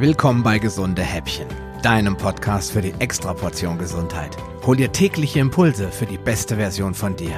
Willkommen bei Gesunde Häppchen, deinem Podcast für die Extraportion Gesundheit. Hol dir tägliche Impulse für die beste Version von dir.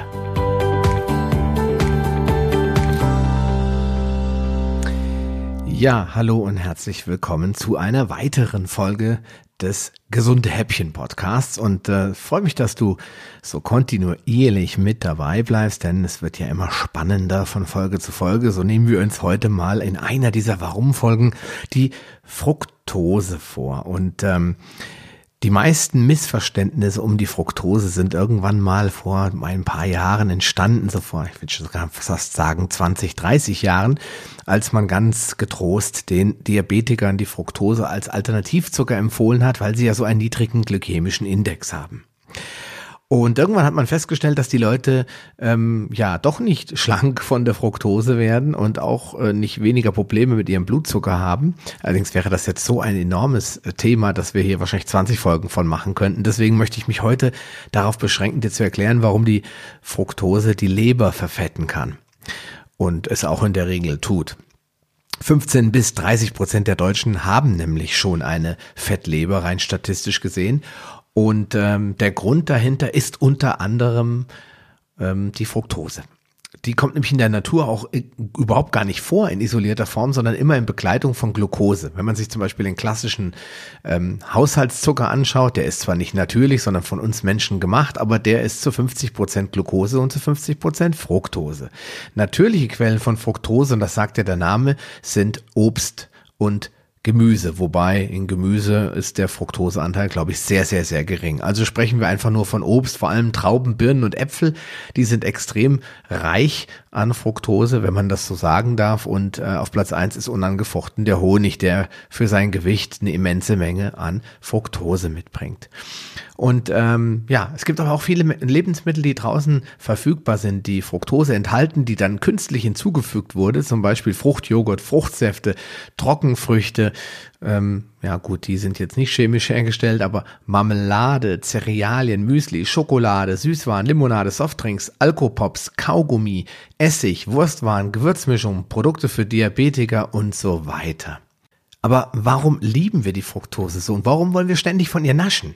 Ja, hallo und herzlich willkommen zu einer weiteren Folge des Gesunde Häppchen Podcasts und äh, freue mich, dass du so kontinuierlich mit dabei bleibst, denn es wird ja immer spannender von Folge zu Folge. So nehmen wir uns heute mal in einer dieser Warum-Folgen die Fructose vor und ähm, die meisten Missverständnisse um die Fructose sind irgendwann mal vor ein paar Jahren entstanden, so vor, ich würde sogar fast sagen 20, 30 Jahren, als man ganz getrost den Diabetikern die Fructose als Alternativzucker empfohlen hat, weil sie ja so einen niedrigen glykämischen Index haben. Und irgendwann hat man festgestellt, dass die Leute ähm, ja doch nicht schlank von der Fructose werden und auch äh, nicht weniger Probleme mit ihrem Blutzucker haben. Allerdings wäre das jetzt so ein enormes äh, Thema, dass wir hier wahrscheinlich 20 Folgen von machen könnten. Deswegen möchte ich mich heute darauf beschränken, dir zu erklären, warum die Fructose die Leber verfetten kann und es auch in der Regel tut. 15 bis 30 Prozent der Deutschen haben nämlich schon eine Fettleber, rein statistisch gesehen. Und ähm, der Grund dahinter ist unter anderem ähm, die Fructose. Die kommt nämlich in der Natur auch äh, überhaupt gar nicht vor in isolierter Form, sondern immer in Begleitung von Glucose. Wenn man sich zum Beispiel den klassischen ähm, Haushaltszucker anschaut, der ist zwar nicht natürlich, sondern von uns Menschen gemacht, aber der ist zu 50 Prozent Glucose und zu 50 Prozent Fructose. Natürliche Quellen von Fructose, und das sagt ja der Name, sind Obst und Gemüse, wobei in Gemüse ist der Fructoseanteil, glaube ich, sehr, sehr, sehr gering. Also sprechen wir einfach nur von Obst, vor allem Trauben, Birnen und Äpfel. Die sind extrem reich an Fructose, wenn man das so sagen darf. Und äh, auf Platz eins ist unangefochten der Honig, der für sein Gewicht eine immense Menge an Fructose mitbringt. Und ähm, ja, es gibt aber auch viele Lebensmittel, die draußen verfügbar sind, die Fructose enthalten, die dann künstlich hinzugefügt wurde, zum Beispiel Fruchtjoghurt, Fruchtsäfte, Trockenfrüchte. Ähm, ja gut, die sind jetzt nicht chemisch hergestellt, aber Marmelade, Cerealien, Müsli, Schokolade, Süßwaren, Limonade, Softdrinks, Alkopops, Kaugummi, Essig, Wurstwaren, Gewürzmischung, Produkte für Diabetiker und so weiter. Aber warum lieben wir die Fructose so und warum wollen wir ständig von ihr naschen?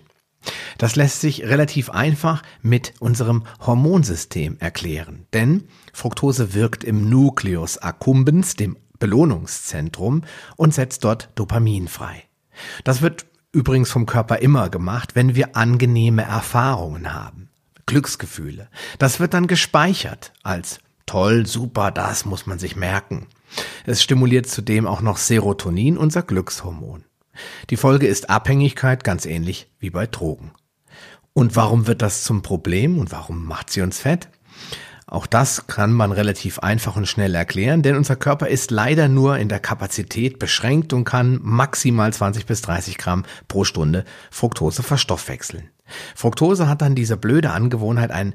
Das lässt sich relativ einfach mit unserem Hormonsystem erklären, denn Fructose wirkt im Nucleus accumbens, dem Belohnungszentrum, und setzt dort Dopamin frei. Das wird übrigens vom Körper immer gemacht, wenn wir angenehme Erfahrungen haben. Glücksgefühle. Das wird dann gespeichert als toll, super, das muss man sich merken. Es stimuliert zudem auch noch Serotonin, unser Glückshormon. Die Folge ist Abhängigkeit, ganz ähnlich wie bei Drogen. Und warum wird das zum Problem und warum macht sie uns fett? Auch das kann man relativ einfach und schnell erklären, denn unser Körper ist leider nur in der Kapazität beschränkt und kann maximal 20 bis 30 Gramm pro Stunde Fructose verstoffwechseln. Fructose hat dann diese blöde Angewohnheit, ein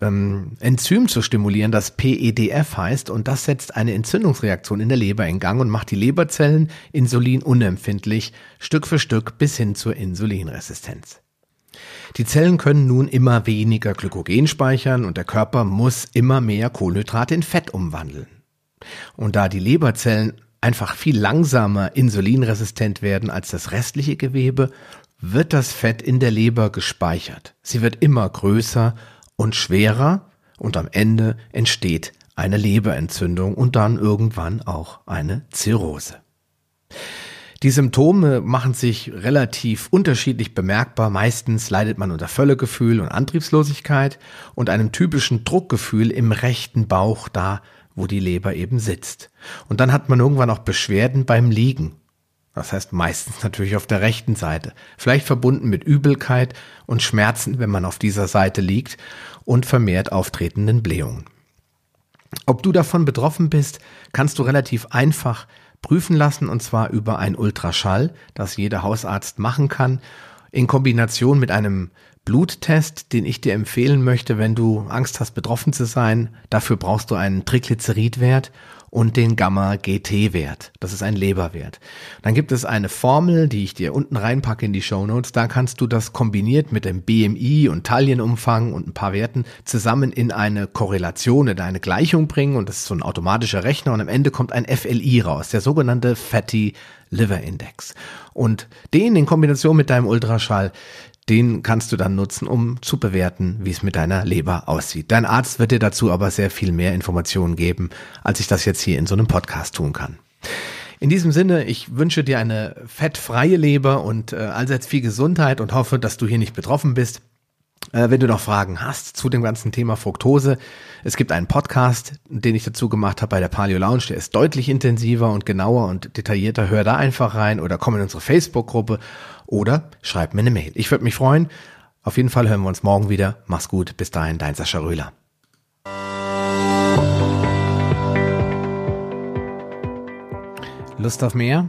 ähm, Enzym zu stimulieren, das PEDF heißt, und das setzt eine Entzündungsreaktion in der Leber in Gang und macht die Leberzellen insulinunempfindlich, Stück für Stück bis hin zur Insulinresistenz. Die Zellen können nun immer weniger Glykogen speichern und der Körper muss immer mehr Kohlenhydrate in Fett umwandeln. Und da die Leberzellen einfach viel langsamer insulinresistent werden als das restliche Gewebe, wird das Fett in der Leber gespeichert. Sie wird immer größer und schwerer und am Ende entsteht eine Leberentzündung und dann irgendwann auch eine Zirrhose. Die Symptome machen sich relativ unterschiedlich bemerkbar. Meistens leidet man unter Völlegefühl und Antriebslosigkeit und einem typischen Druckgefühl im rechten Bauch da, wo die Leber eben sitzt. Und dann hat man irgendwann auch Beschwerden beim Liegen. Das heißt meistens natürlich auf der rechten Seite. Vielleicht verbunden mit Übelkeit und Schmerzen, wenn man auf dieser Seite liegt und vermehrt auftretenden Blähungen. Ob du davon betroffen bist, kannst du relativ einfach prüfen lassen und zwar über ein Ultraschall, das jeder Hausarzt machen kann, in Kombination mit einem Bluttest, den ich dir empfehlen möchte, wenn du Angst hast, betroffen zu sein. Dafür brauchst du einen Triglyceridwert und den Gamma-GT-Wert. Das ist ein Leberwert. Dann gibt es eine Formel, die ich dir unten reinpacke in die Show Notes. Da kannst du das kombiniert mit dem BMI und Taillenumfang und ein paar Werten zusammen in eine Korrelation, in eine Gleichung bringen. Und das ist so ein automatischer Rechner. Und am Ende kommt ein FLI raus, der sogenannte Fatty Liver Index. Und den in Kombination mit deinem Ultraschall, den kannst du dann nutzen, um zu bewerten, wie es mit deiner Leber aussieht. Dein Arzt wird dir dazu aber sehr viel mehr Informationen geben, als ich das jetzt hier in so einem Podcast tun kann. In diesem Sinne, ich wünsche dir eine fettfreie Leber und äh, allseits viel Gesundheit und hoffe, dass du hier nicht betroffen bist. Äh, wenn du noch Fragen hast zu dem ganzen Thema Fructose, es gibt einen Podcast, den ich dazu gemacht habe bei der Paleo Lounge, der ist deutlich intensiver und genauer und detaillierter. Hör da einfach rein oder komm in unsere Facebook-Gruppe oder schreib mir eine Mail. Ich würde mich freuen. Auf jeden Fall hören wir uns morgen wieder. Mach's gut. Bis dahin, dein Sascha Röhler. Lust auf mehr?